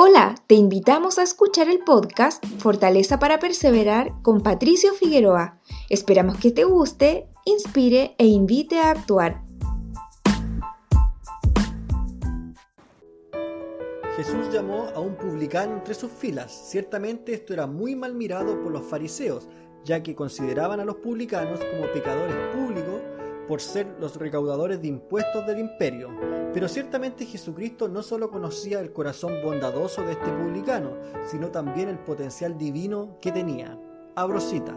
Hola, te invitamos a escuchar el podcast Fortaleza para Perseverar con Patricio Figueroa. Esperamos que te guste, inspire e invite a actuar. Jesús llamó a un publicano entre sus filas. Ciertamente esto era muy mal mirado por los fariseos, ya que consideraban a los publicanos como pecadores públicos por ser los recaudadores de impuestos del imperio. Pero ciertamente Jesucristo no solo conocía el corazón bondadoso de este publicano, sino también el potencial divino que tenía. Abro cita.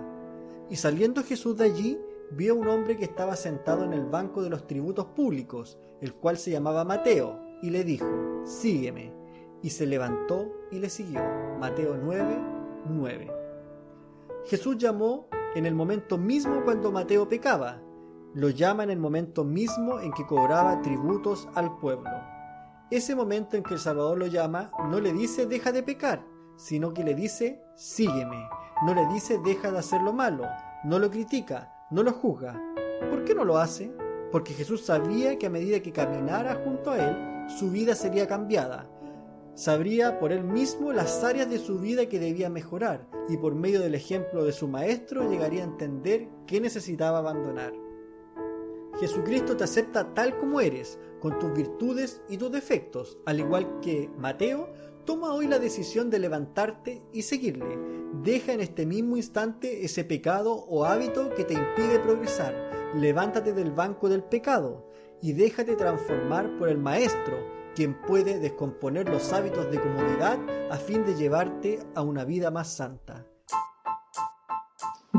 Y saliendo Jesús de allí, vio a un hombre que estaba sentado en el banco de los tributos públicos, el cual se llamaba Mateo, y le dijo, Sígueme. Y se levantó y le siguió. Mateo 9, 9. Jesús llamó en el momento mismo cuando Mateo pecaba, lo llama en el momento mismo en que cobraba tributos al pueblo. Ese momento en que el Salvador lo llama no le dice deja de pecar, sino que le dice sígueme. No le dice deja de hacer lo malo, no lo critica, no lo juzga. ¿Por qué no lo hace? Porque Jesús sabía que a medida que caminara junto a él, su vida sería cambiada. Sabría por él mismo las áreas de su vida que debía mejorar y por medio del ejemplo de su maestro llegaría a entender qué necesitaba abandonar. Jesucristo te acepta tal como eres, con tus virtudes y tus defectos, al igual que Mateo, toma hoy la decisión de levantarte y seguirle. Deja en este mismo instante ese pecado o hábito que te impide progresar. Levántate del banco del pecado y déjate transformar por el Maestro, quien puede descomponer los hábitos de comodidad a fin de llevarte a una vida más santa.